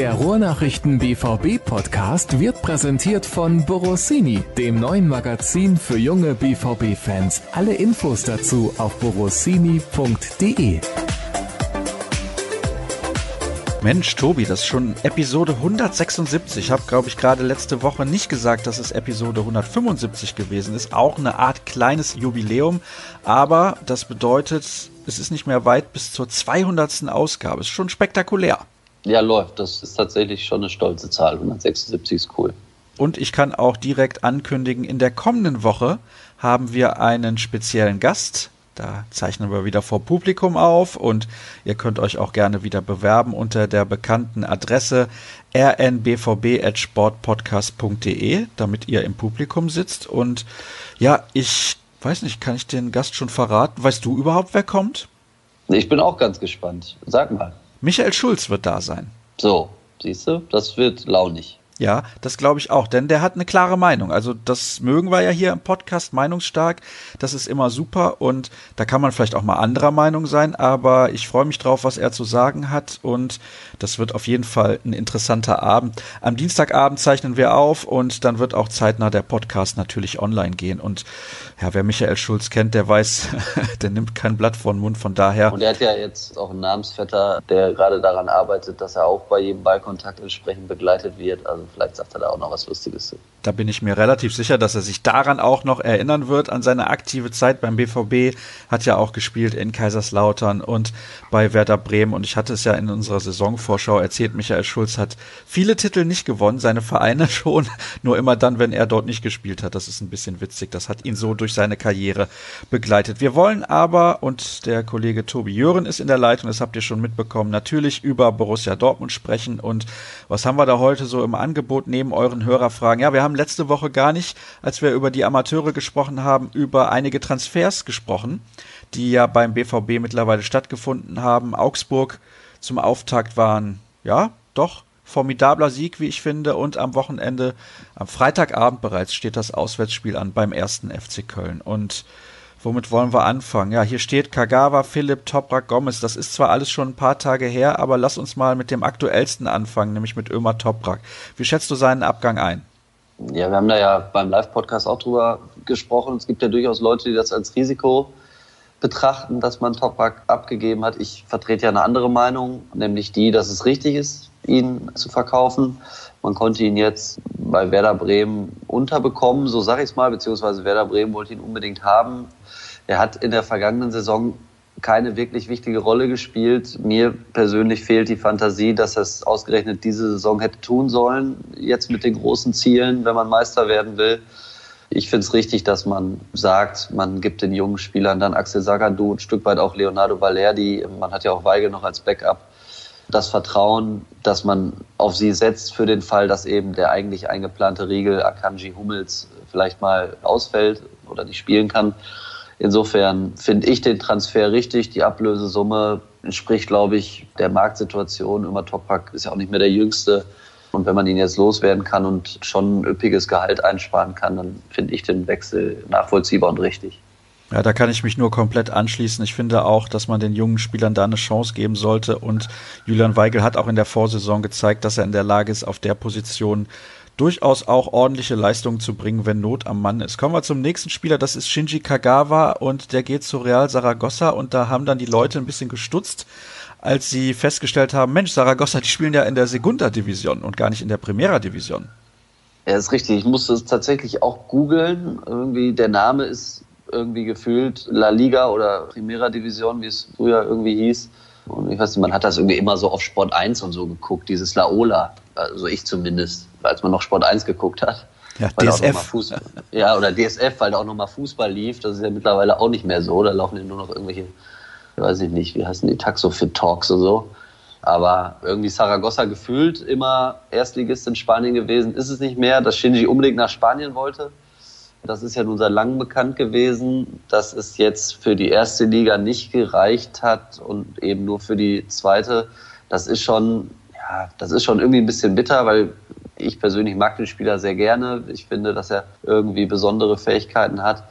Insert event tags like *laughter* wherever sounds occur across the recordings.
Der Ruhrnachrichten BVB Podcast wird präsentiert von Borossini, dem neuen Magazin für junge BVB Fans. Alle Infos dazu auf borossini.de. Mensch, Tobi, das ist schon Episode 176. Ich habe, glaube ich, gerade letzte Woche nicht gesagt, dass es Episode 175 gewesen ist. Auch eine Art kleines Jubiläum. Aber das bedeutet, es ist nicht mehr weit bis zur 200. Ausgabe. Ist schon spektakulär. Ja, läuft. Das ist tatsächlich schon eine stolze Zahl. 176 ist cool. Und ich kann auch direkt ankündigen, in der kommenden Woche haben wir einen speziellen Gast. Da zeichnen wir wieder vor Publikum auf und ihr könnt euch auch gerne wieder bewerben unter der bekannten Adresse rnbvb.sportpodcast.de, damit ihr im Publikum sitzt. Und ja, ich weiß nicht, kann ich den Gast schon verraten? Weißt du überhaupt, wer kommt? Ich bin auch ganz gespannt. Sag mal. Michael Schulz wird da sein. So, siehst du, das wird launig. Ja, das glaube ich auch, denn der hat eine klare Meinung. Also das mögen wir ja hier im Podcast meinungsstark. Das ist immer super und da kann man vielleicht auch mal anderer Meinung sein, aber ich freue mich drauf, was er zu sagen hat und das wird auf jeden Fall ein interessanter Abend. Am Dienstagabend zeichnen wir auf und dann wird auch zeitnah der Podcast natürlich online gehen und ja, wer Michael Schulz kennt, der weiß, *laughs* der nimmt kein Blatt vor den Mund, von daher. Und er hat ja jetzt auch einen Namensvetter, der gerade daran arbeitet, dass er auch bei jedem Ballkontakt entsprechend begleitet wird. Also vielleicht sagt er da auch noch was Lustiges Da bin ich mir relativ sicher, dass er sich daran auch noch erinnern wird, an seine aktive Zeit beim BVB. Hat ja auch gespielt in Kaiserslautern und bei Werder Bremen. Und ich hatte es ja in unserer Saisonvorschau erzählt, Michael Schulz hat viele Titel nicht gewonnen, seine Vereine *laughs* schon, nur immer dann, wenn er dort nicht gespielt hat. Das ist ein bisschen witzig. Das hat ihn so durch seine Karriere begleitet. Wir wollen aber, und der Kollege Tobi Jören ist in der Leitung, das habt ihr schon mitbekommen, natürlich über Borussia Dortmund sprechen. Und was haben wir da heute so im Angebot? Neben euren Hörerfragen. Ja, wir haben letzte Woche gar nicht, als wir über die Amateure gesprochen haben, über einige Transfers gesprochen, die ja beim BVB mittlerweile stattgefunden haben. Augsburg zum Auftakt waren, ja, doch formidabler Sieg, wie ich finde. Und am Wochenende, am Freitagabend bereits, steht das Auswärtsspiel an beim ersten FC Köln. Und Womit wollen wir anfangen? Ja, hier steht Kagawa, Philipp, Toprak, Gomez. Das ist zwar alles schon ein paar Tage her, aber lass uns mal mit dem aktuellsten anfangen, nämlich mit Ömer Toprak. Wie schätzt du seinen Abgang ein? Ja, wir haben da ja beim Live-Podcast auch drüber gesprochen. Es gibt ja durchaus Leute, die das als Risiko betrachten, dass man Toprak abgegeben hat. Ich vertrete ja eine andere Meinung, nämlich die, dass es richtig ist, ihn zu verkaufen. Man konnte ihn jetzt bei Werder Bremen unterbekommen, so sage ich es mal, beziehungsweise Werder Bremen wollte ihn unbedingt haben. Er hat in der vergangenen Saison keine wirklich wichtige Rolle gespielt. Mir persönlich fehlt die Fantasie, dass es ausgerechnet diese Saison hätte tun sollen, jetzt mit den großen Zielen, wenn man Meister werden will. Ich finde es richtig, dass man sagt, man gibt den jungen Spielern dann Axel Sagadu, ein Stück weit auch Leonardo Balerdi, man hat ja auch Weigel noch als Backup, das Vertrauen, dass man auf sie setzt für den Fall, dass eben der eigentlich eingeplante Riegel Akanji Hummels vielleicht mal ausfällt oder nicht spielen kann. Insofern finde ich den Transfer richtig. Die Ablösesumme entspricht, glaube ich, der Marktsituation. Immer Topak ist ja auch nicht mehr der Jüngste. Und wenn man ihn jetzt loswerden kann und schon ein üppiges Gehalt einsparen kann, dann finde ich den Wechsel nachvollziehbar und richtig. Ja, da kann ich mich nur komplett anschließen. Ich finde auch, dass man den jungen Spielern da eine Chance geben sollte. Und Julian Weigel hat auch in der Vorsaison gezeigt, dass er in der Lage ist, auf der Position durchaus auch ordentliche Leistungen zu bringen, wenn Not am Mann ist. Kommen wir zum nächsten Spieler, das ist Shinji Kagawa und der geht zu Real Saragossa und da haben dann die Leute ein bisschen gestutzt, als sie festgestellt haben, Mensch, Saragossa, die spielen ja in der Segunda Division und gar nicht in der Primera Division. Ja, ist richtig. Ich musste es tatsächlich auch googeln. Irgendwie der Name ist irgendwie gefühlt La Liga oder Primera Division, wie es früher irgendwie hieß. Und ich weiß nicht, man hat das irgendwie immer so auf Sport 1 und so geguckt, dieses Laola. Also ich zumindest, als man noch Sport 1 geguckt hat. Ja, DSF. ja, oder DSF, weil da auch nochmal Fußball lief. Das ist ja mittlerweile auch nicht mehr so. Da laufen ja nur noch irgendwelche, weiß ich nicht, wie heißen die, Taxofit Talks und so. Aber irgendwie Saragossa gefühlt immer Erstligist in Spanien gewesen, ist es nicht mehr, dass Shinji unbedingt nach Spanien wollte. Das ist ja nun seit langem bekannt gewesen, dass es jetzt für die erste Liga nicht gereicht hat und eben nur für die zweite. Das ist schon, ja, das ist schon irgendwie ein bisschen bitter, weil ich persönlich mag den Spieler sehr gerne. Ich finde, dass er irgendwie besondere Fähigkeiten hat.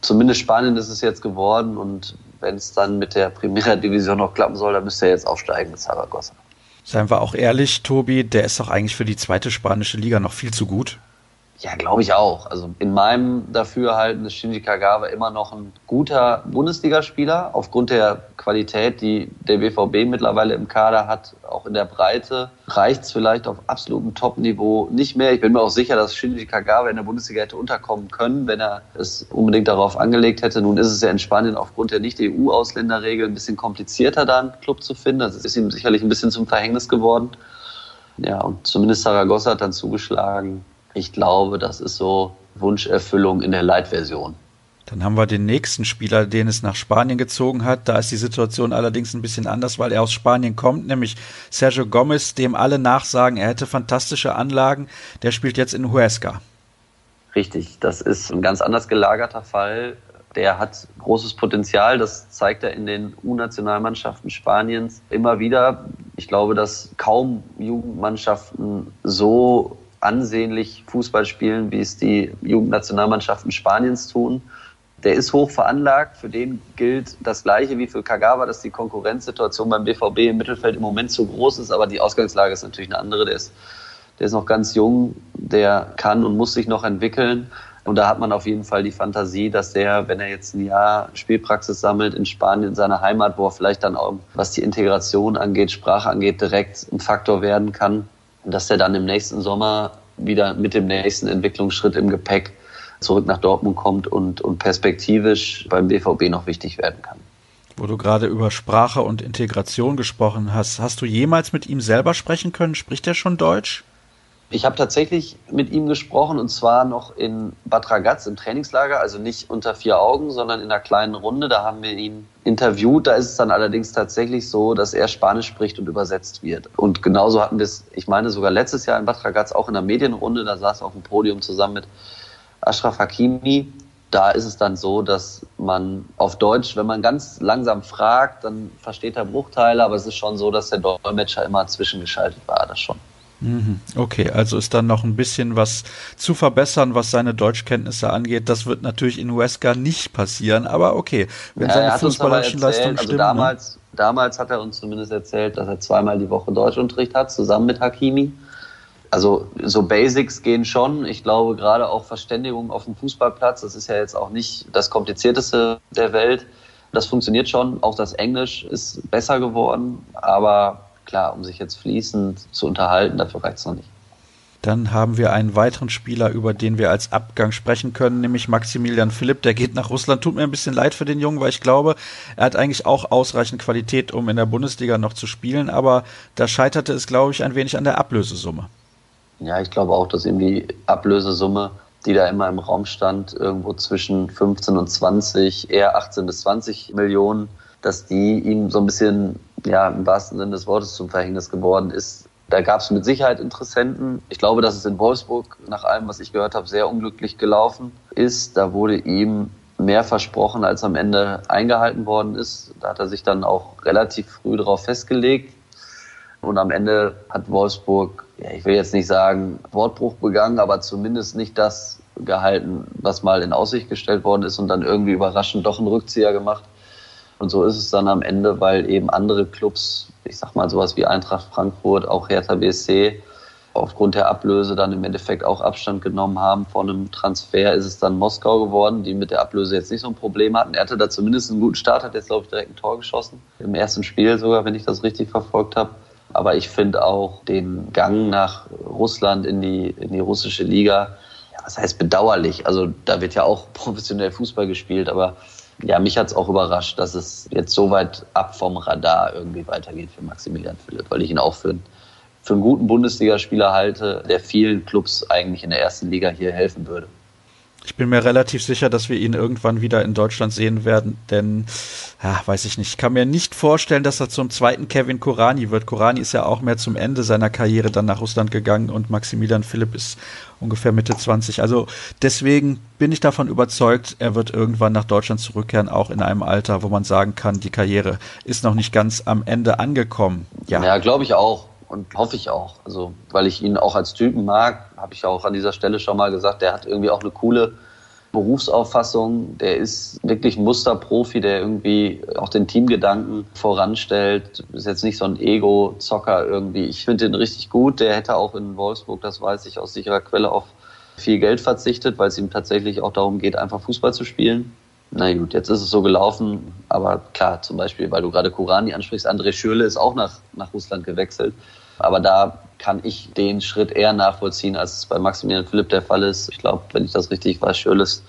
Zumindest Spanien ist es jetzt geworden und wenn es dann mit der Primera Division noch klappen soll, dann müsste er jetzt aufsteigen mit Saragossa. Seien wir auch ehrlich, Tobi, der ist doch eigentlich für die zweite spanische Liga noch viel zu gut. Ja, glaube ich auch. Also in meinem Dafürhalten ist Shinji Kagawa immer noch ein guter Bundesligaspieler aufgrund der Qualität, die der BVB mittlerweile im Kader hat, auch in der Breite. Reicht es vielleicht auf absolutem Top-Niveau nicht mehr. Ich bin mir auch sicher, dass Shinji Kagawa in der Bundesliga hätte unterkommen können, wenn er es unbedingt darauf angelegt hätte. Nun ist es ja in Spanien aufgrund der Nicht-EU-Ausländerregel ein bisschen komplizierter, da einen Club zu finden. Das ist ihm sicherlich ein bisschen zum Verhängnis geworden. Ja, und zumindest Saragossa hat dann zugeschlagen ich glaube, das ist so Wunscherfüllung in der Light-Version. Dann haben wir den nächsten Spieler, den es nach Spanien gezogen hat. Da ist die Situation allerdings ein bisschen anders, weil er aus Spanien kommt, nämlich Sergio Gomez, dem alle nachsagen, er hätte fantastische Anlagen. Der spielt jetzt in Huesca. Richtig, das ist ein ganz anders gelagerter Fall. Der hat großes Potenzial, das zeigt er in den U-Nationalmannschaften Spaniens immer wieder. Ich glaube, dass kaum Jugendmannschaften so ansehnlich Fußball spielen, wie es die Jugendnationalmannschaften Spaniens tun. Der ist hoch veranlagt. Für den gilt das Gleiche wie für Kagawa, dass die Konkurrenzsituation beim BVB im Mittelfeld im Moment zu groß ist. Aber die Ausgangslage ist natürlich eine andere. Der ist, der ist noch ganz jung. Der kann und muss sich noch entwickeln. Und da hat man auf jeden Fall die Fantasie, dass der, wenn er jetzt ein Jahr Spielpraxis sammelt in Spanien, in seiner Heimat, wo er vielleicht dann auch, was die Integration angeht, Sprache angeht, direkt ein Faktor werden kann dass er dann im nächsten Sommer wieder mit dem nächsten Entwicklungsschritt im Gepäck zurück nach Dortmund kommt und, und perspektivisch beim BVB noch wichtig werden kann. Wo du gerade über Sprache und Integration gesprochen hast, hast du jemals mit ihm selber sprechen können? Spricht er schon Deutsch? Ich habe tatsächlich mit ihm gesprochen und zwar noch in Bad Ragaz im Trainingslager, also nicht unter vier Augen, sondern in einer kleinen Runde. Da haben wir ihn interviewt. Da ist es dann allerdings tatsächlich so, dass er Spanisch spricht und übersetzt wird. Und genauso hatten wir es, ich meine sogar letztes Jahr in Bad Ragaz auch in der Medienrunde. Da saß er auf dem Podium zusammen mit Ashraf Hakimi. Da ist es dann so, dass man auf Deutsch, wenn man ganz langsam fragt, dann versteht er Bruchteile, aber es ist schon so, dass der Dolmetscher immer zwischengeschaltet war, das schon. Mhm. Okay, also ist dann noch ein bisschen was zu verbessern, was seine Deutschkenntnisse angeht. Das wird natürlich in Huesca nicht passieren, aber okay, wenn ja, seine fußballerischen Leistungen also stimmen. Also damals, ne? damals hat er uns zumindest erzählt, dass er zweimal die Woche Deutschunterricht hat, zusammen mit Hakimi. Also so Basics gehen schon. Ich glaube gerade auch Verständigung auf dem Fußballplatz, das ist ja jetzt auch nicht das komplizierteste der Welt. Das funktioniert schon. Auch das Englisch ist besser geworden, aber klar, um sich jetzt fließend zu unterhalten, dafür reicht es noch nicht. Dann haben wir einen weiteren Spieler, über den wir als Abgang sprechen können, nämlich Maximilian Philipp. Der geht nach Russland. Tut mir ein bisschen leid für den Jungen, weil ich glaube, er hat eigentlich auch ausreichend Qualität, um in der Bundesliga noch zu spielen. Aber da scheiterte es, glaube ich, ein wenig an der Ablösesumme. Ja, ich glaube auch, dass ihm die Ablösesumme, die da immer im Raum stand, irgendwo zwischen 15 und 20, eher 18 bis 20 Millionen, dass die ihm so ein bisschen ja im wahrsten Sinne des Wortes zum Verhängnis geworden ist. Da gab es mit Sicherheit Interessenten. Ich glaube, dass es in Wolfsburg, nach allem, was ich gehört habe, sehr unglücklich gelaufen ist. Da wurde ihm mehr versprochen, als am Ende eingehalten worden ist. Da hat er sich dann auch relativ früh darauf festgelegt. Und am Ende hat Wolfsburg, ja, ich will jetzt nicht sagen, Wortbruch begangen, aber zumindest nicht das gehalten, was mal in Aussicht gestellt worden ist und dann irgendwie überraschend doch einen Rückzieher gemacht. Und so ist es dann am Ende, weil eben andere Clubs, ich sag mal sowas wie Eintracht Frankfurt, auch Hertha BSC, aufgrund der Ablöse dann im Endeffekt auch Abstand genommen haben. Vor einem Transfer ist es dann Moskau geworden, die mit der Ablöse jetzt nicht so ein Problem hatten. Er hatte da zumindest einen guten Start, hat jetzt, glaube ich, direkt ein Tor geschossen. Im ersten Spiel sogar, wenn ich das richtig verfolgt habe. Aber ich finde auch den Gang nach Russland in die, in die russische Liga, ja, was heißt bedauerlich? Also da wird ja auch *laughs* professionell Fußball gespielt, aber ja, mich hat es auch überrascht, dass es jetzt so weit ab vom Radar irgendwie weitergeht für Maximilian Philipp, weil ich ihn auch für, für einen guten Bundesligaspieler halte, der vielen Clubs eigentlich in der ersten Liga hier helfen würde. Ich bin mir relativ sicher, dass wir ihn irgendwann wieder in Deutschland sehen werden, denn, ja, weiß ich nicht, ich kann mir nicht vorstellen, dass er zum zweiten Kevin Korani wird. Korani ist ja auch mehr zum Ende seiner Karriere dann nach Russland gegangen und Maximilian Philipp ist ungefähr Mitte 20. Also deswegen bin ich davon überzeugt, er wird irgendwann nach Deutschland zurückkehren, auch in einem Alter, wo man sagen kann, die Karriere ist noch nicht ganz am Ende angekommen. Ja, ja glaube ich auch und hoffe ich auch. Also, weil ich ihn auch als Typen mag, habe ich auch an dieser Stelle schon mal gesagt, der hat irgendwie auch eine coole Berufsauffassung. Der ist wirklich ein Musterprofi, der irgendwie auch den Teamgedanken voranstellt. Ist jetzt nicht so ein Ego-Zocker irgendwie. Ich finde den richtig gut. Der hätte auch in Wolfsburg, das weiß ich aus sicherer Quelle, auf viel Geld verzichtet, weil es ihm tatsächlich auch darum geht, einfach Fußball zu spielen. Na gut, jetzt ist es so gelaufen, aber klar, zum Beispiel, weil du gerade Kurani ansprichst, André Schürle ist auch nach, nach Russland gewechselt. Aber da kann ich den Schritt eher nachvollziehen, als es bei Maximilian Philipp der Fall ist. Ich glaube, wenn ich das richtig weiß, Schürles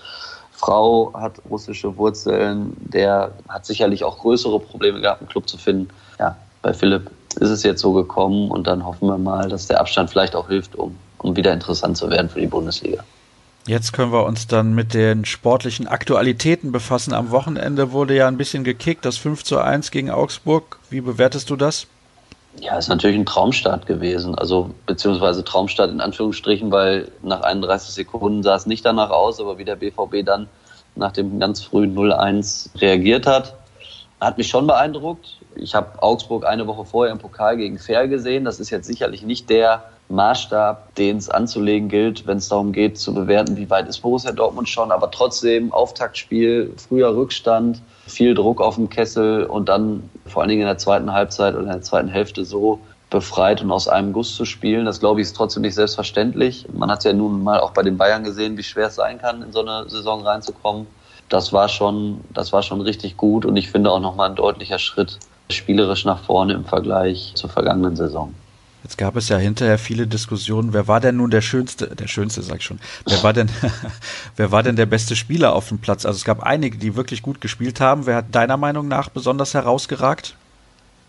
Frau hat russische Wurzeln. Der hat sicherlich auch größere Probleme gehabt, einen Club zu finden. Ja, bei Philipp ist es jetzt so gekommen und dann hoffen wir mal, dass der Abstand vielleicht auch hilft, um, um wieder interessant zu werden für die Bundesliga. Jetzt können wir uns dann mit den sportlichen Aktualitäten befassen. Am Wochenende wurde ja ein bisschen gekickt, das 5 zu 1 gegen Augsburg. Wie bewertest du das? Ja, ist natürlich ein Traumstart gewesen. Also, beziehungsweise Traumstart in Anführungsstrichen, weil nach 31 Sekunden sah es nicht danach aus, aber wie der BVB dann nach dem ganz frühen 0-1 reagiert hat, hat mich schon beeindruckt. Ich habe Augsburg eine Woche vorher im Pokal gegen Fair gesehen. Das ist jetzt sicherlich nicht der Maßstab, den es anzulegen gilt, wenn es darum geht zu bewerten, wie weit ist Borussia Dortmund schon. Aber trotzdem Auftaktspiel, früher Rückstand, viel Druck auf dem Kessel und dann vor allen Dingen in der zweiten Halbzeit oder in der zweiten Hälfte so befreit und aus einem Guss zu spielen. Das glaube ich ist trotzdem nicht selbstverständlich. Man hat ja nun mal auch bei den Bayern gesehen, wie schwer es sein kann, in so eine Saison reinzukommen. Das war schon, das war schon richtig gut und ich finde auch nochmal ein deutlicher Schritt spielerisch nach vorne im Vergleich zur vergangenen Saison. Jetzt gab es ja hinterher viele Diskussionen, wer war denn nun der schönste, der schönste sag ich schon, wer war denn, *laughs* wer war denn der beste Spieler auf dem Platz? Also es gab einige, die wirklich gut gespielt haben. Wer hat deiner Meinung nach besonders herausgeragt?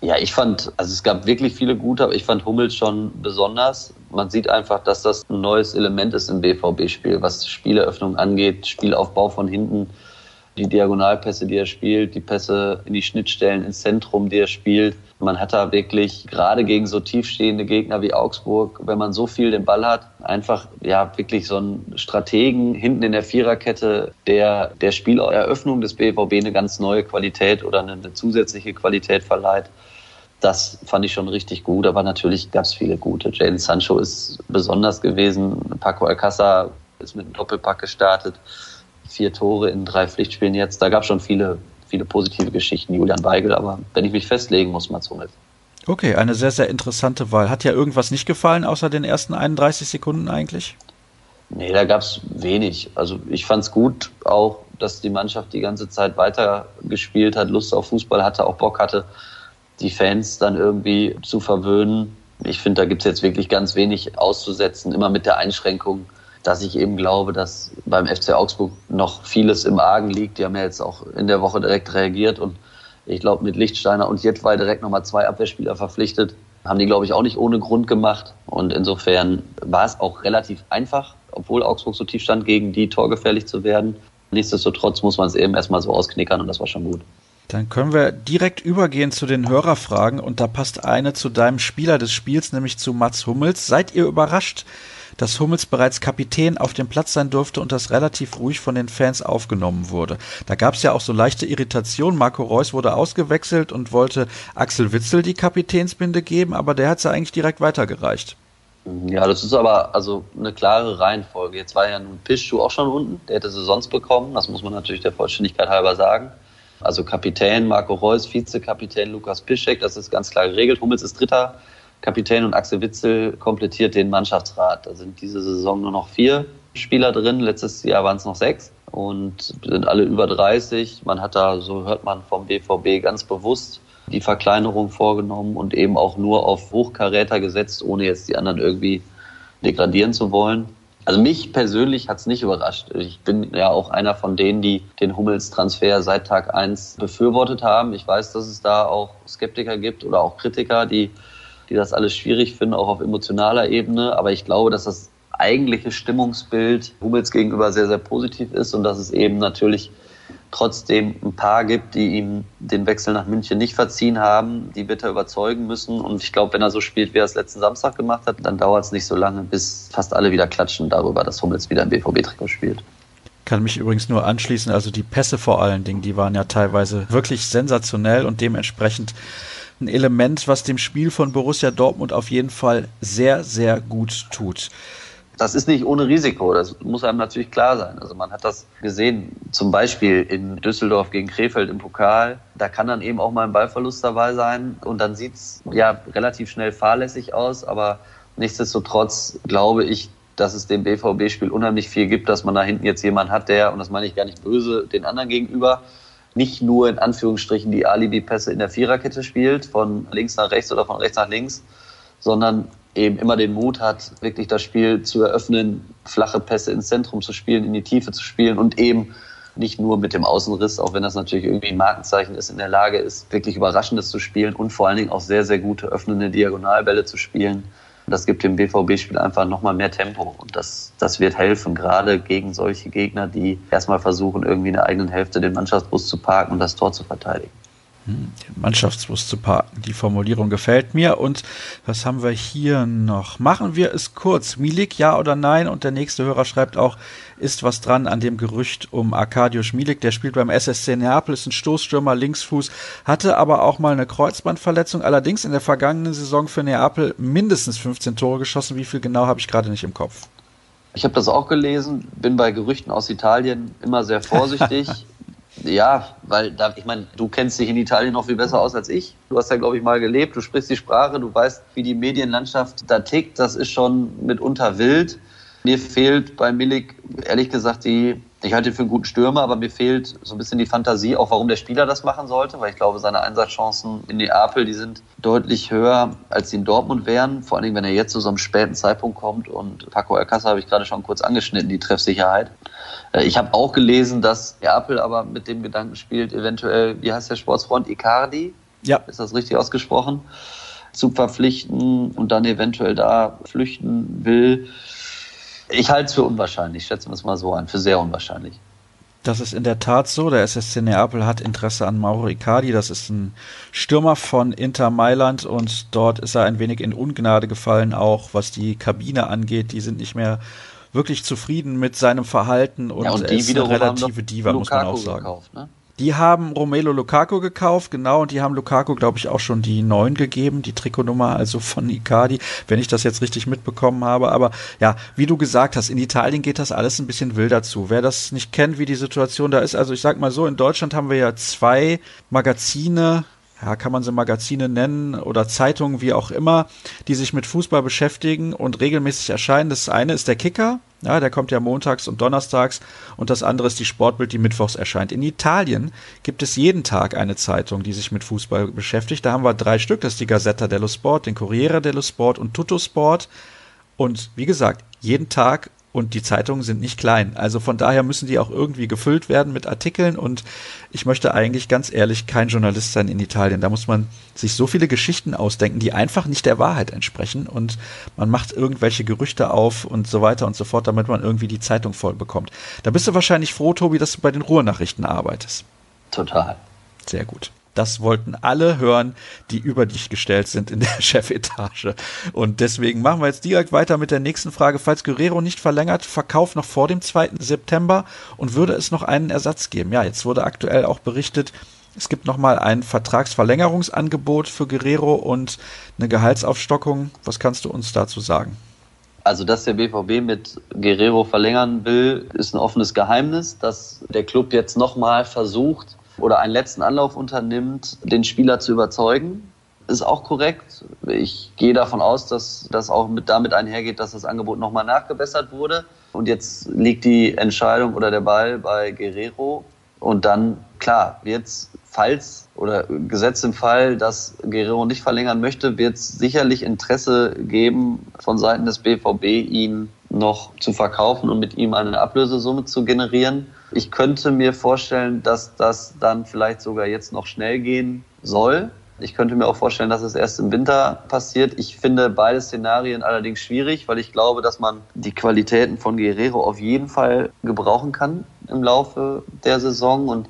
Ja, ich fand, also es gab wirklich viele gute, aber ich fand Hummels schon besonders. Man sieht einfach, dass das ein neues Element ist im BVB-Spiel, was Spieleröffnung angeht, Spielaufbau von hinten, die Diagonalpässe, die er spielt, die Pässe in die Schnittstellen ins Zentrum, die er spielt man hat da wirklich gerade gegen so tiefstehende Gegner wie Augsburg, wenn man so viel den Ball hat, einfach ja wirklich so einen Strategen hinten in der Viererkette, der der Spieleröffnung des BVB eine ganz neue Qualität oder eine zusätzliche Qualität verleiht. Das fand ich schon richtig gut, aber natürlich gab es viele gute. Jaden Sancho ist besonders gewesen. Paco Alcázar ist mit einem Doppelpack gestartet. Vier Tore in drei Pflichtspielen jetzt. Da gab es schon viele viele positive Geschichten, Julian Weigel, aber wenn ich mich festlegen muss, Mats Hummels. Okay, eine sehr, sehr interessante Wahl. Hat ja irgendwas nicht gefallen, außer den ersten 31 Sekunden eigentlich? Nee, da gab es wenig. Also ich fand es gut, auch, dass die Mannschaft die ganze Zeit weiter gespielt hat, Lust auf Fußball hatte, auch Bock hatte, die Fans dann irgendwie zu verwöhnen. Ich finde, da gibt es jetzt wirklich ganz wenig auszusetzen, immer mit der Einschränkung, dass ich eben glaube, dass beim FC Augsburg noch vieles im Argen liegt. Die haben ja jetzt auch in der Woche direkt reagiert und ich glaube, mit Lichtsteiner und Jetwei direkt nochmal zwei Abwehrspieler verpflichtet. Haben die, glaube ich, auch nicht ohne Grund gemacht. Und insofern war es auch relativ einfach, obwohl Augsburg so tief stand, gegen die torgefährlich zu werden. Nichtsdestotrotz muss man es eben erstmal so ausknickern und das war schon gut. Dann können wir direkt übergehen zu den Hörerfragen und da passt eine zu deinem Spieler des Spiels, nämlich zu Mats Hummels. Seid ihr überrascht, dass Hummels bereits Kapitän auf dem Platz sein durfte und das relativ ruhig von den Fans aufgenommen wurde. Da gab es ja auch so leichte Irritation. Marco Reus wurde ausgewechselt und wollte Axel Witzel die Kapitänsbinde geben, aber der hat es ja eigentlich direkt weitergereicht. Ja, das ist aber also eine klare Reihenfolge. Jetzt war ja nun Pischschuh auch schon unten, der hätte sie sonst bekommen, das muss man natürlich der Vollständigkeit halber sagen. Also Kapitän Marco Reus, Vizekapitän Lukas Piszek, das ist ganz klar geregelt. Hummels ist Dritter, Kapitän und Axel Witzel komplettiert den Mannschaftsrat. Da sind diese Saison nur noch vier Spieler drin. Letztes Jahr waren es noch sechs und sind alle über 30. Man hat da, so hört man vom BVB ganz bewusst die Verkleinerung vorgenommen und eben auch nur auf Hochkaräter gesetzt, ohne jetzt die anderen irgendwie degradieren zu wollen. Also mich persönlich hat es nicht überrascht. Ich bin ja auch einer von denen, die den Hummels-Transfer seit Tag eins befürwortet haben. Ich weiß, dass es da auch Skeptiker gibt oder auch Kritiker, die die das alles schwierig finden, auch auf emotionaler Ebene. Aber ich glaube, dass das eigentliche Stimmungsbild Hummels gegenüber sehr, sehr positiv ist und dass es eben natürlich trotzdem ein paar gibt, die ihm den Wechsel nach München nicht verziehen haben. Die wird er überzeugen müssen. Und ich glaube, wenn er so spielt, wie er es letzten Samstag gemacht hat, dann dauert es nicht so lange, bis fast alle wieder klatschen darüber, dass Hummels wieder im BVB-Trikot spielt. Kann mich übrigens nur anschließen. Also die Pässe vor allen Dingen, die waren ja teilweise wirklich sensationell und dementsprechend ein Element, was dem Spiel von Borussia Dortmund auf jeden Fall sehr, sehr gut tut. Das ist nicht ohne Risiko. Das muss einem natürlich klar sein. Also man hat das gesehen, zum Beispiel in Düsseldorf gegen Krefeld im Pokal. Da kann dann eben auch mal ein Ballverlust dabei sein. Und dann sieht's ja relativ schnell fahrlässig aus. Aber nichtsdestotrotz glaube ich, dass es dem BVB-Spiel unheimlich viel gibt, dass man da hinten jetzt jemanden hat, der, und das meine ich gar nicht böse, den anderen gegenüber, nicht nur in Anführungsstrichen die Alibi-Pässe in der Viererkette spielt, von links nach rechts oder von rechts nach links, sondern eben immer den Mut hat, wirklich das Spiel zu eröffnen, flache Pässe ins Zentrum zu spielen, in die Tiefe zu spielen und eben nicht nur mit dem Außenriss, auch wenn das natürlich irgendwie ein Markenzeichen ist, in der Lage ist, wirklich Überraschendes zu spielen und vor allen Dingen auch sehr, sehr gute öffnende Diagonalbälle zu spielen. Das gibt dem BVB-Spiel einfach nochmal mehr Tempo und das, das wird helfen, gerade gegen solche Gegner, die erstmal versuchen, irgendwie in der eigenen Hälfte den Mannschaftsbus zu parken und das Tor zu verteidigen den Mannschaftsbus zu parken. Die Formulierung gefällt mir. Und was haben wir hier noch? Machen wir es kurz. Milik, ja oder nein? Und der nächste Hörer schreibt auch, ist was dran an dem Gerücht um Arkadiusz Milik. Der spielt beim SSC Neapel, ist ein Stoßstürmer, Linksfuß, hatte aber auch mal eine Kreuzbandverletzung. Allerdings in der vergangenen Saison für Neapel mindestens 15 Tore geschossen. Wie viel genau habe ich gerade nicht im Kopf? Ich habe das auch gelesen, bin bei Gerüchten aus Italien immer sehr vorsichtig. *laughs* Ja, weil da, ich meine, du kennst dich in Italien noch viel besser aus als ich. Du hast ja, glaube ich, mal gelebt, du sprichst die Sprache, du weißt, wie die Medienlandschaft da tickt. Das ist schon mitunter wild. Mir fehlt bei Milik, ehrlich gesagt, die, ich halte ihn für einen guten Stürmer, aber mir fehlt so ein bisschen die Fantasie, auch warum der Spieler das machen sollte, weil ich glaube, seine Einsatzchancen in Neapel, die sind deutlich höher, als sie in Dortmund wären. Vor allen Dingen, wenn er jetzt zu so einem späten Zeitpunkt kommt und Paco Alcázar habe ich gerade schon kurz angeschnitten, die Treffsicherheit. Äh, ich habe auch gelesen, dass Neapel aber mit dem Gedanken spielt, eventuell, wie heißt der Sportsfreund, Icardi? Ja. Ist das richtig ausgesprochen? Zu verpflichten und dann eventuell da flüchten will. Ich halte es für unwahrscheinlich, schätzen wir es mal so an, für sehr unwahrscheinlich. Das ist in der Tat so. Der SSC Neapel hat Interesse an Mauro Icardi. Das ist ein Stürmer von Inter Mailand und dort ist er ein wenig in Ungnade gefallen, auch was die Kabine angeht. Die sind nicht mehr wirklich zufrieden mit seinem Verhalten und, ja, und die ist eine relative Diva, Lukaku muss man auch sagen. Gekauft, ne? Die haben Romelo Lukaku gekauft, genau, und die haben Lukaku, glaube ich, auch schon die 9 gegeben, die Trikotnummer, also von Icardi, wenn ich das jetzt richtig mitbekommen habe. Aber ja, wie du gesagt hast, in Italien geht das alles ein bisschen wilder zu. Wer das nicht kennt, wie die Situation da ist, also ich sag mal so, in Deutschland haben wir ja zwei Magazine, ja, kann man sie Magazine nennen oder Zeitungen, wie auch immer, die sich mit Fußball beschäftigen und regelmäßig erscheinen. Das eine ist der Kicker, ja, der kommt ja montags und donnerstags und das andere ist die Sportbild, die mittwochs erscheint. In Italien gibt es jeden Tag eine Zeitung, die sich mit Fußball beschäftigt. Da haben wir drei Stück, das ist die Gazzetta dello Sport, den Corriere dello Sport und Tutto Sport. Und wie gesagt, jeden Tag und die Zeitungen sind nicht klein. Also von daher müssen die auch irgendwie gefüllt werden mit Artikeln und ich möchte eigentlich ganz ehrlich kein Journalist sein in Italien. Da muss man sich so viele Geschichten ausdenken, die einfach nicht der Wahrheit entsprechen und man macht irgendwelche Gerüchte auf und so weiter und so fort, damit man irgendwie die Zeitung voll bekommt. Da bist du wahrscheinlich froh, Tobi, dass du bei den Ruhrnachrichten arbeitest. Total. Sehr gut. Das wollten alle hören, die über dich gestellt sind in der *laughs* Chefetage. Und deswegen machen wir jetzt direkt weiter mit der nächsten Frage. Falls Guerrero nicht verlängert, Verkauf noch vor dem 2. September und würde es noch einen Ersatz geben? Ja, jetzt wurde aktuell auch berichtet, es gibt nochmal ein Vertragsverlängerungsangebot für Guerrero und eine Gehaltsaufstockung. Was kannst du uns dazu sagen? Also, dass der BVB mit Guerrero verlängern will, ist ein offenes Geheimnis. Dass der Club jetzt nochmal versucht, oder einen letzten Anlauf unternimmt, den Spieler zu überzeugen, ist auch korrekt. Ich gehe davon aus, dass das auch mit damit einhergeht, dass das Angebot nochmal nachgebessert wurde. Und jetzt liegt die Entscheidung oder der Ball bei Guerrero. Und dann, klar, jetzt, falls oder gesetzt im Fall, dass Guerrero nicht verlängern möchte, wird es sicherlich Interesse geben von Seiten des BVB, ihn noch zu verkaufen und mit ihm eine Ablösesumme zu generieren. Ich könnte mir vorstellen, dass das dann vielleicht sogar jetzt noch schnell gehen soll. Ich könnte mir auch vorstellen, dass es erst im Winter passiert. Ich finde beide Szenarien allerdings schwierig, weil ich glaube, dass man die Qualitäten von Guerrero auf jeden Fall gebrauchen kann im Laufe der Saison und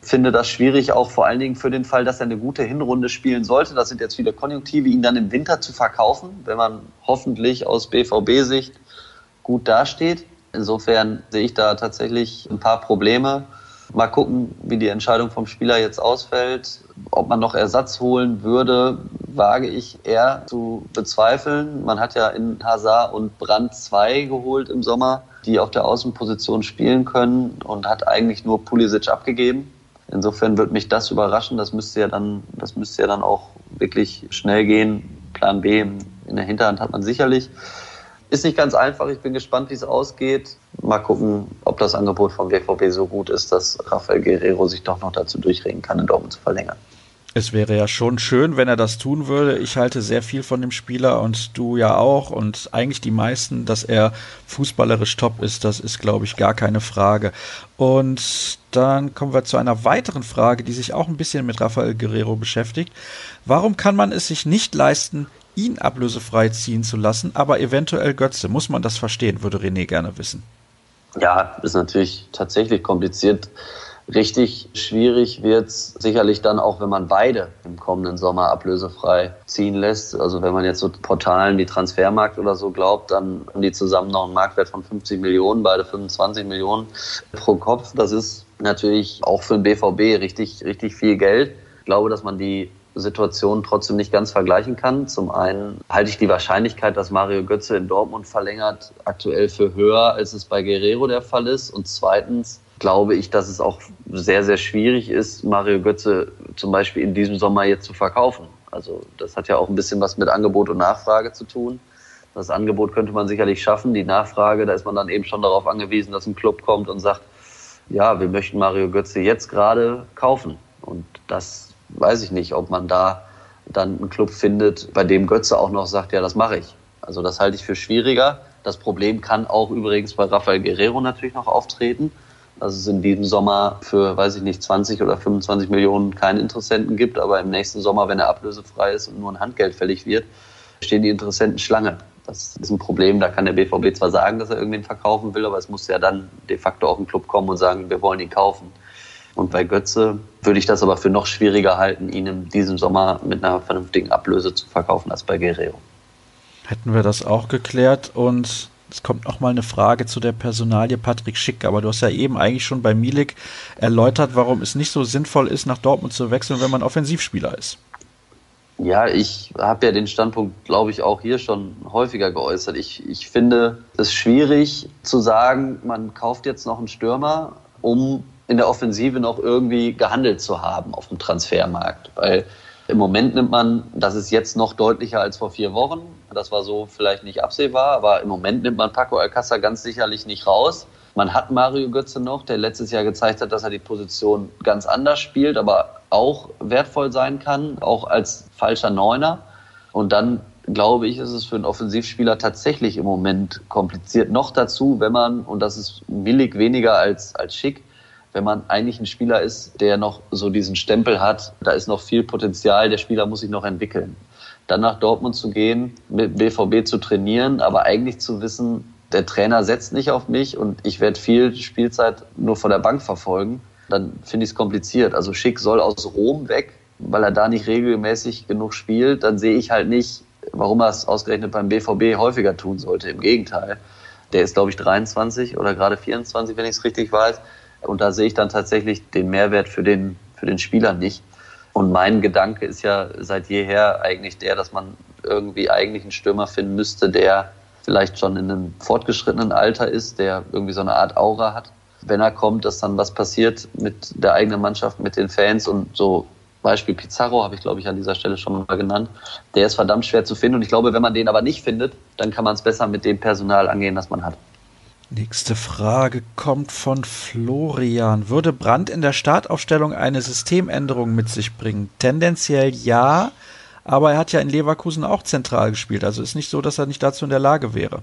finde das schwierig, auch vor allen Dingen für den Fall, dass er eine gute Hinrunde spielen sollte. Das sind jetzt viele Konjunktive, ihn dann im Winter zu verkaufen, wenn man hoffentlich aus BVB-Sicht gut dasteht. Insofern sehe ich da tatsächlich ein paar Probleme. Mal gucken, wie die Entscheidung vom Spieler jetzt ausfällt. Ob man noch Ersatz holen würde, wage ich eher zu bezweifeln. Man hat ja in Hazard und Brand zwei geholt im Sommer, die auf der Außenposition spielen können und hat eigentlich nur Pulisic abgegeben. Insofern wird mich das überraschen. Das müsste ja dann, das müsste ja dann auch wirklich schnell gehen. Plan B in der Hinterhand hat man sicherlich. Ist nicht ganz einfach. Ich bin gespannt, wie es ausgeht. Mal gucken, ob das Angebot vom WVB so gut ist, dass Rafael Guerrero sich doch noch dazu durchregen kann, in Dortmund zu verlängern. Es wäre ja schon schön, wenn er das tun würde. Ich halte sehr viel von dem Spieler und du ja auch und eigentlich die meisten, dass er fußballerisch top ist, das ist, glaube ich, gar keine Frage. Und dann kommen wir zu einer weiteren Frage, die sich auch ein bisschen mit Rafael Guerrero beschäftigt. Warum kann man es sich nicht leisten, ihn ablösefrei ziehen zu lassen, aber eventuell Götze? Muss man das verstehen, würde René gerne wissen. Ja, ist natürlich tatsächlich kompliziert. Richtig schwierig wird es sicherlich dann auch, wenn man beide im kommenden Sommer ablösefrei ziehen lässt. Also wenn man jetzt so Portalen wie Transfermarkt oder so glaubt, dann haben die zusammen noch einen Marktwert von 50 Millionen, beide 25 Millionen pro Kopf. Das ist natürlich auch für den BVB richtig, richtig viel Geld. Ich glaube, dass man die Situation trotzdem nicht ganz vergleichen kann. Zum einen halte ich die Wahrscheinlichkeit, dass Mario Götze in Dortmund verlängert, aktuell für höher, als es bei Guerrero der Fall ist. Und zweitens glaube ich, dass es auch sehr, sehr schwierig ist, Mario Götze zum Beispiel in diesem Sommer jetzt zu verkaufen. Also das hat ja auch ein bisschen was mit Angebot und Nachfrage zu tun. Das Angebot könnte man sicherlich schaffen. Die Nachfrage, da ist man dann eben schon darauf angewiesen, dass ein Club kommt und sagt, ja, wir möchten Mario Götze jetzt gerade kaufen. Und das weiß ich nicht, ob man da dann einen Club findet, bei dem Götze auch noch sagt, ja, das mache ich. Also das halte ich für schwieriger. Das Problem kann auch übrigens bei Rafael Guerrero natürlich noch auftreten dass es in diesem Sommer für, weiß ich nicht, 20 oder 25 Millionen keinen Interessenten gibt, aber im nächsten Sommer, wenn er ablösefrei ist und nur ein Handgeld fällig wird, stehen die Interessenten Schlange. Das ist ein Problem. Da kann der BVB zwar sagen, dass er irgendwen verkaufen will, aber es muss ja dann de facto auf den Club kommen und sagen, wir wollen ihn kaufen. Und bei Götze würde ich das aber für noch schwieriger halten, ihn in diesem Sommer mit einer vernünftigen Ablöse zu verkaufen als bei Guerrero. Hätten wir das auch geklärt und es kommt noch mal eine Frage zu der Personalie Patrick Schick, aber du hast ja eben eigentlich schon bei Milik erläutert, warum es nicht so sinnvoll ist, nach Dortmund zu wechseln, wenn man Offensivspieler ist. Ja, ich habe ja den Standpunkt, glaube ich, auch hier schon häufiger geäußert. Ich, ich finde es schwierig zu sagen, man kauft jetzt noch einen Stürmer, um in der Offensive noch irgendwie gehandelt zu haben auf dem Transfermarkt. Weil im Moment nimmt man, das ist jetzt noch deutlicher als vor vier Wochen. Das war so vielleicht nicht absehbar, aber im Moment nimmt man Paco Alcázar ganz sicherlich nicht raus. Man hat Mario Götze noch, der letztes Jahr gezeigt hat, dass er die Position ganz anders spielt, aber auch wertvoll sein kann, auch als falscher Neuner. Und dann glaube ich, ist es für einen Offensivspieler tatsächlich im Moment kompliziert. Noch dazu, wenn man, und das ist billig weniger als, als schick, wenn man eigentlich ein Spieler ist, der noch so diesen Stempel hat, da ist noch viel Potenzial, der Spieler muss sich noch entwickeln. Dann nach Dortmund zu gehen, mit BVB zu trainieren, aber eigentlich zu wissen, der Trainer setzt nicht auf mich und ich werde viel Spielzeit nur von der Bank verfolgen, dann finde ich es kompliziert. Also Schick soll aus Rom weg, weil er da nicht regelmäßig genug spielt. Dann sehe ich halt nicht, warum er es ausgerechnet beim BVB häufiger tun sollte. Im Gegenteil. Der ist, glaube ich, 23 oder gerade 24, wenn ich es richtig weiß. Und da sehe ich dann tatsächlich den Mehrwert für den, für den Spieler nicht. Und mein Gedanke ist ja seit jeher eigentlich der, dass man irgendwie eigentlich einen Stürmer finden müsste, der vielleicht schon in einem fortgeschrittenen Alter ist, der irgendwie so eine Art Aura hat. Wenn er kommt, dass dann was passiert mit der eigenen Mannschaft, mit den Fans und so Beispiel Pizarro habe ich, glaube ich, an dieser Stelle schon mal genannt. Der ist verdammt schwer zu finden und ich glaube, wenn man den aber nicht findet, dann kann man es besser mit dem Personal angehen, das man hat. Nächste Frage kommt von Florian. Würde Brandt in der Startaufstellung eine Systemänderung mit sich bringen? Tendenziell ja, aber er hat ja in Leverkusen auch zentral gespielt. Also ist nicht so, dass er nicht dazu in der Lage wäre.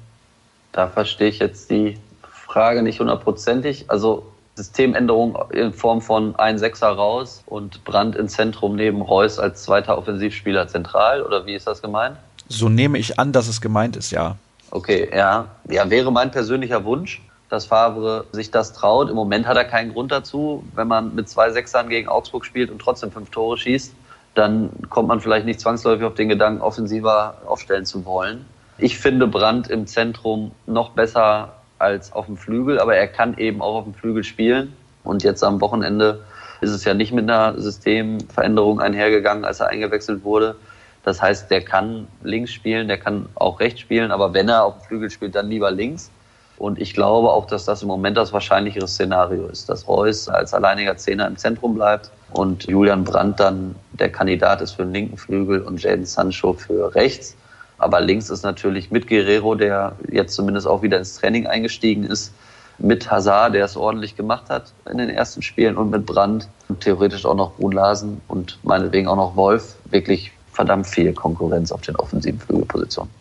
Da verstehe ich jetzt die Frage nicht hundertprozentig. Also Systemänderung in Form von ein Sechser raus und Brandt im Zentrum neben Reus als zweiter Offensivspieler zentral oder wie ist das gemeint? So nehme ich an, dass es gemeint ist, ja. Okay, ja. Ja, wäre mein persönlicher Wunsch, dass Favre sich das traut. Im Moment hat er keinen Grund dazu. Wenn man mit zwei Sechsern gegen Augsburg spielt und trotzdem fünf Tore schießt, dann kommt man vielleicht nicht zwangsläufig auf den Gedanken, offensiver aufstellen zu wollen. Ich finde Brandt im Zentrum noch besser als auf dem Flügel, aber er kann eben auch auf dem Flügel spielen. Und jetzt am Wochenende ist es ja nicht mit einer Systemveränderung einhergegangen, als er eingewechselt wurde. Das heißt, der kann links spielen, der kann auch rechts spielen, aber wenn er auf dem Flügel spielt, dann lieber links. Und ich glaube auch, dass das im Moment das wahrscheinlichere Szenario ist, dass Reus als alleiniger Zehner im Zentrum bleibt und Julian Brandt dann der Kandidat ist für den linken Flügel und Jaden Sancho für rechts. Aber links ist natürlich mit Guerrero, der jetzt zumindest auch wieder ins Training eingestiegen ist, mit Hazard, der es ordentlich gemacht hat in den ersten Spielen und mit Brandt und theoretisch auch noch Brun Larsen und meinetwegen auch noch Wolf wirklich verdammt viel Konkurrenz auf den offensiven Flügelpositionen.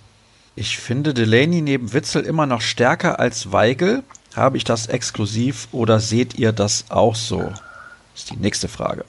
Ich finde Delaney neben Witzel immer noch stärker als Weigel. Habe ich das exklusiv oder seht ihr das auch so? Das ist die nächste Frage.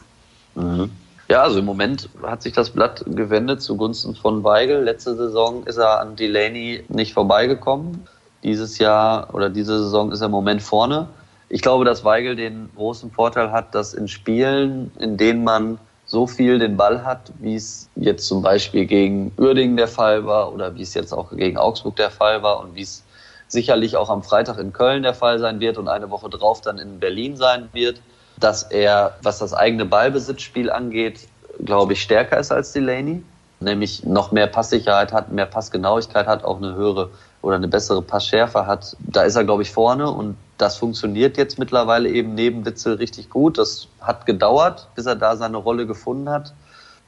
Mhm. Ja, also im Moment hat sich das Blatt gewendet zugunsten von Weigel. Letzte Saison ist er an Delaney nicht vorbeigekommen. Dieses Jahr oder diese Saison ist er im Moment vorne. Ich glaube, dass Weigel den großen Vorteil hat, dass in Spielen, in denen man so viel den Ball hat, wie es jetzt zum Beispiel gegen Uerdingen der Fall war oder wie es jetzt auch gegen Augsburg der Fall war und wie es sicherlich auch am Freitag in Köln der Fall sein wird und eine Woche drauf dann in Berlin sein wird, dass er, was das eigene Ballbesitzspiel angeht, glaube ich, stärker ist als Delaney, nämlich noch mehr Passsicherheit hat, mehr Passgenauigkeit hat, auch eine höhere oder eine bessere Passschärfe hat. Da ist er, glaube ich, vorne und das funktioniert jetzt mittlerweile eben neben Witzel richtig gut. Das hat gedauert, bis er da seine Rolle gefunden hat.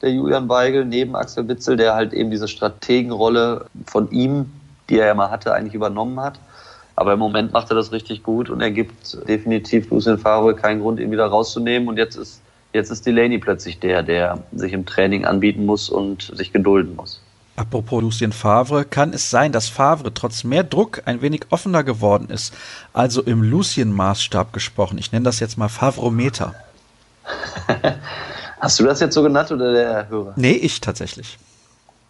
Der Julian Weigel neben Axel Witzel, der halt eben diese Strategenrolle von ihm, die er ja mal hatte, eigentlich übernommen hat. Aber im Moment macht er das richtig gut und er gibt definitiv Lucien Favre keinen Grund, ihn wieder rauszunehmen. Und jetzt ist, jetzt ist Delaney plötzlich der, der sich im Training anbieten muss und sich gedulden muss. Apropos Lucien Favre, kann es sein, dass Favre trotz mehr Druck ein wenig offener geworden ist? Also im Lucien-Maßstab gesprochen. Ich nenne das jetzt mal Favrometer. *laughs* Hast du das jetzt so genannt oder der Hörer? Nee, ich tatsächlich.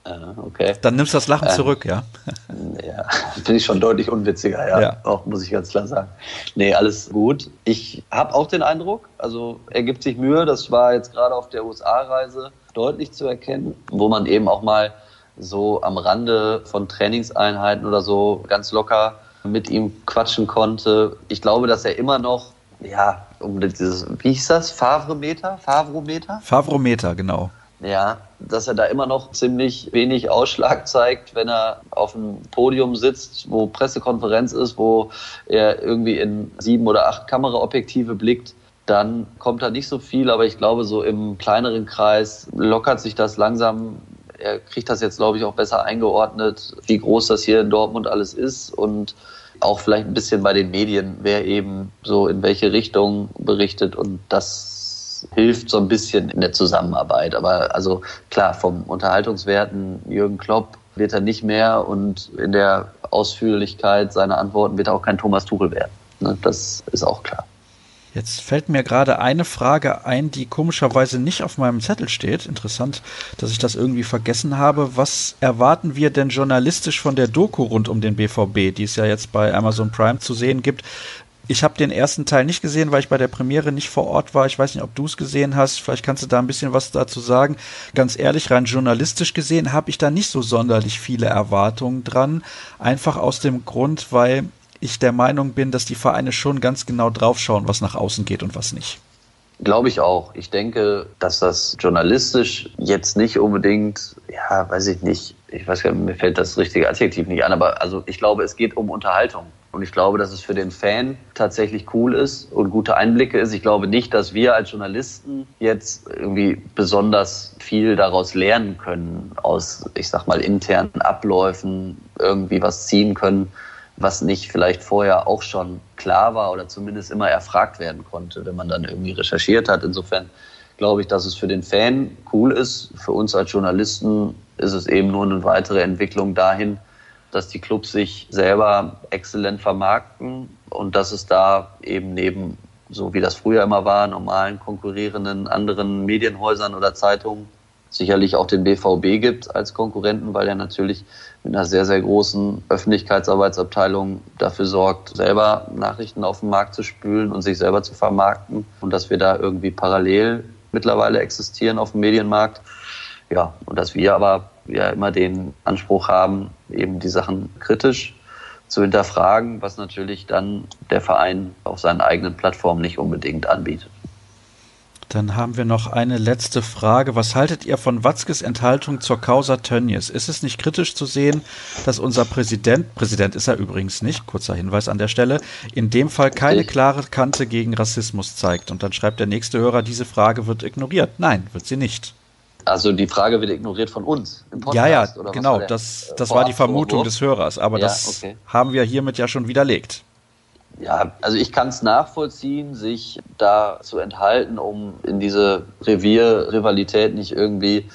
Ah, okay. Dann nimmst du das Lachen ähm, zurück, ja? *laughs* Ja, finde ich schon deutlich unwitziger, ja. ja. Auch muss ich ganz klar sagen. Nee, alles gut. Ich habe auch den Eindruck, also er gibt sich Mühe, das war jetzt gerade auf der USA-Reise deutlich zu erkennen, wo man eben auch mal so am Rande von Trainingseinheiten oder so ganz locker mit ihm quatschen konnte. Ich glaube, dass er immer noch, ja, um dieses, wie hieß das? Favrometer? Favrometer? Favrometer, genau. Ja, dass er da immer noch ziemlich wenig Ausschlag zeigt, wenn er auf dem Podium sitzt, wo Pressekonferenz ist, wo er irgendwie in sieben oder acht Kameraobjektive blickt dann kommt da nicht so viel, aber ich glaube, so im kleineren Kreis lockert sich das langsam er kriegt das jetzt, glaube ich, auch besser eingeordnet, wie groß das hier in Dortmund alles ist und auch vielleicht ein bisschen bei den Medien, wer eben so in welche Richtung berichtet und das hilft so ein bisschen in der Zusammenarbeit. Aber also klar, vom Unterhaltungswerten Jürgen Klopp wird er nicht mehr und in der Ausführlichkeit seiner Antworten wird er auch kein Thomas Tuchel werden. Ne, das ist auch klar. Jetzt fällt mir gerade eine Frage ein, die komischerweise nicht auf meinem Zettel steht. Interessant, dass ich das irgendwie vergessen habe. Was erwarten wir denn journalistisch von der Doku rund um den BVB, die es ja jetzt bei Amazon Prime zu sehen gibt? Ich habe den ersten Teil nicht gesehen, weil ich bei der Premiere nicht vor Ort war. Ich weiß nicht, ob du es gesehen hast. Vielleicht kannst du da ein bisschen was dazu sagen. Ganz ehrlich, rein journalistisch gesehen habe ich da nicht so sonderlich viele Erwartungen dran. Einfach aus dem Grund, weil ich der Meinung bin, dass die Vereine schon ganz genau draufschauen, was nach außen geht und was nicht. Glaube ich auch. Ich denke, dass das journalistisch jetzt nicht unbedingt, ja, weiß ich nicht, ich weiß gar nicht, mir fällt das richtige Adjektiv nicht an, aber also ich glaube, es geht um Unterhaltung. Und ich glaube, dass es für den Fan tatsächlich cool ist und gute Einblicke ist. Ich glaube nicht, dass wir als Journalisten jetzt irgendwie besonders viel daraus lernen können, aus, ich sag mal, internen Abläufen irgendwie was ziehen können was nicht vielleicht vorher auch schon klar war oder zumindest immer erfragt werden konnte, wenn man dann irgendwie recherchiert hat. Insofern glaube ich, dass es für den Fan cool ist. Für uns als Journalisten ist es eben nur eine weitere Entwicklung dahin, dass die Clubs sich selber exzellent vermarkten und dass es da eben neben, so wie das früher immer war, normalen konkurrierenden anderen Medienhäusern oder Zeitungen sicherlich auch den BVB gibt als Konkurrenten, weil er natürlich mit einer sehr, sehr großen Öffentlichkeitsarbeitsabteilung dafür sorgt, selber Nachrichten auf den Markt zu spülen und sich selber zu vermarkten und dass wir da irgendwie parallel mittlerweile existieren auf dem Medienmarkt. Ja, und dass wir aber ja immer den Anspruch haben, eben die Sachen kritisch zu hinterfragen, was natürlich dann der Verein auf seinen eigenen Plattformen nicht unbedingt anbietet. Dann haben wir noch eine letzte Frage. Was haltet ihr von Watzkes Enthaltung zur Causa Tönnies? Ist es nicht kritisch zu sehen, dass unser Präsident, Präsident ist er übrigens nicht, kurzer Hinweis an der Stelle, in dem Fall keine klare Kante gegen Rassismus zeigt? Und dann schreibt der nächste Hörer, diese Frage wird ignoriert. Nein, wird sie nicht. Also die Frage wird ignoriert von uns im Podcast. Ja, ja, genau. Das, das war die Vermutung des Hörers, aber ja, das okay. haben wir hiermit ja schon widerlegt. Ja, also ich kann es nachvollziehen, sich da zu enthalten, um in diese Revierrivalität nicht irgendwie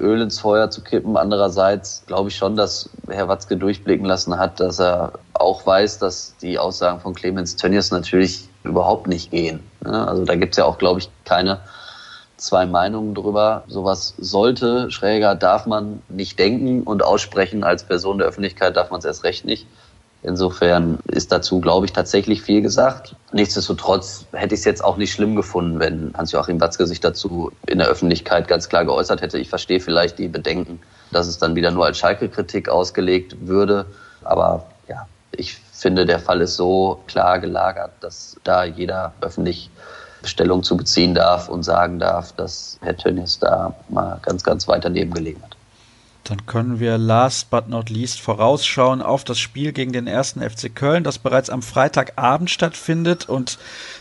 Öl ins Feuer zu kippen. Andererseits glaube ich schon, dass Herr Watzke durchblicken lassen hat, dass er auch weiß, dass die Aussagen von Clemens Tönnies natürlich überhaupt nicht gehen. Also da gibt es ja auch, glaube ich, keine zwei Meinungen drüber. Sowas sollte, schräger darf man nicht denken und aussprechen. Als Person der Öffentlichkeit darf man es erst recht nicht. Insofern ist dazu, glaube ich, tatsächlich viel gesagt. Nichtsdestotrotz hätte ich es jetzt auch nicht schlimm gefunden, wenn Hans-Joachim Watzke sich dazu in der Öffentlichkeit ganz klar geäußert hätte. Ich verstehe vielleicht die Bedenken, dass es dann wieder nur als Schalke-Kritik ausgelegt würde. Aber ja, ich finde, der Fall ist so klar gelagert, dass da jeder öffentlich Stellung zu beziehen darf und sagen darf, dass Herr Tönnies da mal ganz, ganz weit daneben gelegen hat. Dann können wir last but not least vorausschauen auf das Spiel gegen den ersten FC Köln, das bereits am Freitagabend stattfindet. Und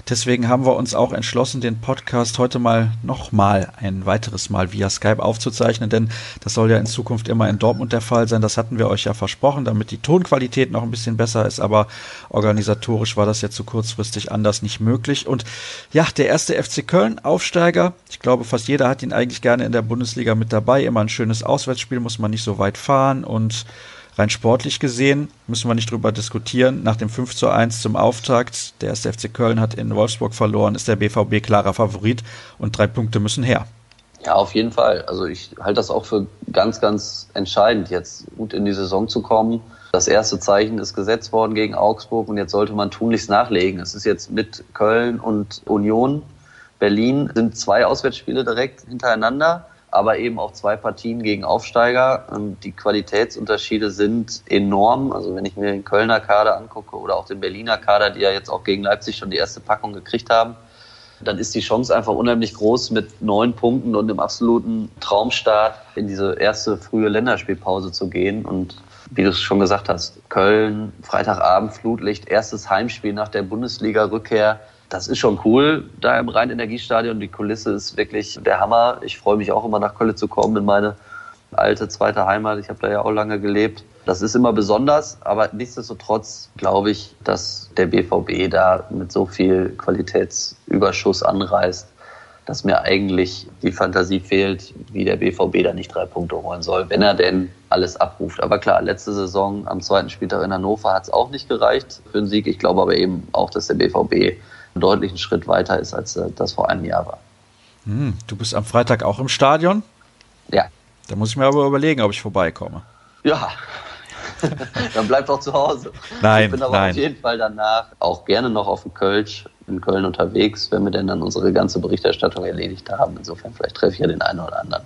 deswegen haben wir uns auch entschlossen, den Podcast heute mal nochmal ein weiteres Mal via Skype aufzuzeichnen, denn das soll ja in Zukunft immer in Dortmund der Fall sein. Das hatten wir euch ja versprochen, damit die Tonqualität noch ein bisschen besser ist, aber organisatorisch war das jetzt so kurzfristig anders nicht möglich. Und ja, der erste FC Köln, Aufsteiger. Ich glaube, fast jeder hat ihn eigentlich gerne in der Bundesliga mit dabei. Immer ein schönes Auswärtsspiel muss man nicht so weit fahren und rein sportlich gesehen müssen wir nicht drüber diskutieren. Nach dem 5 zu 1 zum Auftakt, der erste FC Köln hat in Wolfsburg verloren, ist der BVB klarer Favorit und drei Punkte müssen her. Ja, auf jeden Fall. Also ich halte das auch für ganz, ganz entscheidend, jetzt gut in die Saison zu kommen. Das erste Zeichen ist gesetzt worden gegen Augsburg und jetzt sollte man tunlichst nachlegen. Es ist jetzt mit Köln und Union. Berlin sind zwei Auswärtsspiele direkt hintereinander aber eben auch zwei Partien gegen Aufsteiger. Die Qualitätsunterschiede sind enorm. Also wenn ich mir den Kölner Kader angucke oder auch den Berliner Kader, die ja jetzt auch gegen Leipzig schon die erste Packung gekriegt haben, dann ist die Chance einfach unheimlich groß, mit neun Punkten und einem absoluten Traumstart in diese erste frühe Länderspielpause zu gehen. Und wie du es schon gesagt hast, Köln, Freitagabend, Flutlicht, erstes Heimspiel nach der Bundesliga-Rückkehr das ist schon cool da im Rhein-Energiestadion. Die Kulisse ist wirklich der Hammer. Ich freue mich auch immer nach Köln zu kommen in meine alte zweite Heimat. Ich habe da ja auch lange gelebt. Das ist immer besonders, aber nichtsdestotrotz glaube ich, dass der BVB da mit so viel Qualitätsüberschuss anreißt, dass mir eigentlich die Fantasie fehlt, wie der BVB da nicht drei Punkte holen soll, wenn er denn alles abruft. Aber klar, letzte Saison am zweiten Spieltag in Hannover hat es auch nicht gereicht für einen Sieg. Ich glaube aber eben auch, dass der BVB einen deutlichen Schritt weiter ist, als äh, das vor einem Jahr war. Hm, du bist am Freitag auch im Stadion? Ja. Da muss ich mir aber überlegen, ob ich vorbeikomme. Ja, *laughs* dann bleib doch zu Hause. Nein, ich bin aber nein. auf jeden Fall danach auch gerne noch auf dem Kölsch in Köln unterwegs, wenn wir denn dann unsere ganze Berichterstattung erledigt haben. Insofern vielleicht treffe ich ja den einen oder anderen.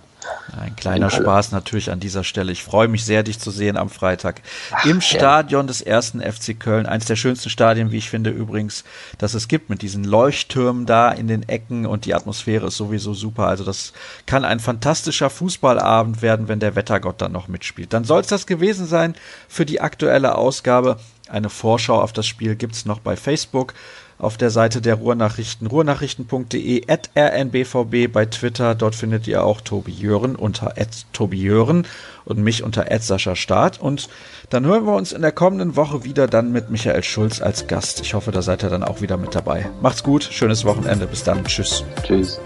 Ein kleiner Spaß natürlich an dieser Stelle. Ich freue mich sehr, dich zu sehen am Freitag Ach, im Stadion des ersten FC Köln. Eines der schönsten Stadien, wie ich finde übrigens, dass es gibt mit diesen Leuchttürmen da in den Ecken und die Atmosphäre ist sowieso super. Also das kann ein fantastischer Fußballabend werden, wenn der Wettergott dann noch mitspielt. Dann soll es das gewesen sein für die aktuelle Ausgabe. Eine Vorschau auf das Spiel gibt's noch bei Facebook auf der Seite der Ruhrnachrichten, ruhrnachrichten.de, at rnbvb bei Twitter. Dort findet ihr auch Tobi Jören unter at Tobi Jören und mich unter at Sascha Staat. Und dann hören wir uns in der kommenden Woche wieder dann mit Michael Schulz als Gast. Ich hoffe, da seid ihr dann auch wieder mit dabei. Macht's gut, schönes Wochenende. Bis dann. Tschüss. Tschüss.